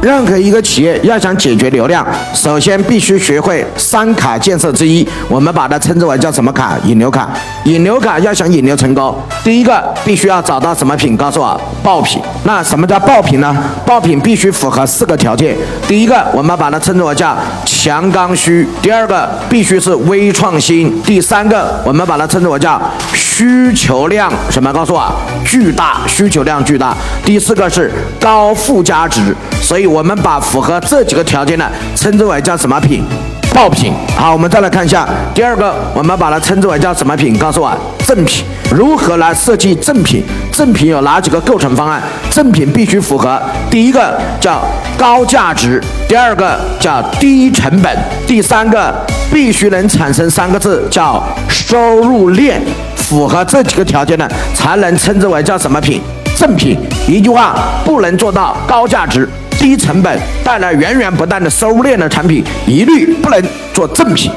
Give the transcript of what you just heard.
任何一个企业要想解决流量，首先必须学会三卡建设之一，我们把它称之为叫什么卡？引流卡。引流卡要想引流成功，第一个必须要找到什么品？告诉我，爆品。那什么叫爆品呢？爆品必须符合四个条件。第一个，我们把它称之为叫强刚需；第二个，必须是微创新；第三个，我们把它称之为叫需求量什么？告诉我，巨大，需求量巨大。第四个是高附加值。所以，我们把符合这几个条件的称之为叫什么品？爆品。好，我们再来看一下第二个，我们把它称之为叫什么品？告诉我，正品。如何来设计正品？正品有哪几个构成方案？正品必须符合第一个叫高价值，第二个叫低成本，第三个必须能产生三个字叫收入链。符合这几个条件的，才能称之为叫什么品？正品。一句话，不能做到高价值。低成本带来源源不断的收入链的产品，一律不能做正品。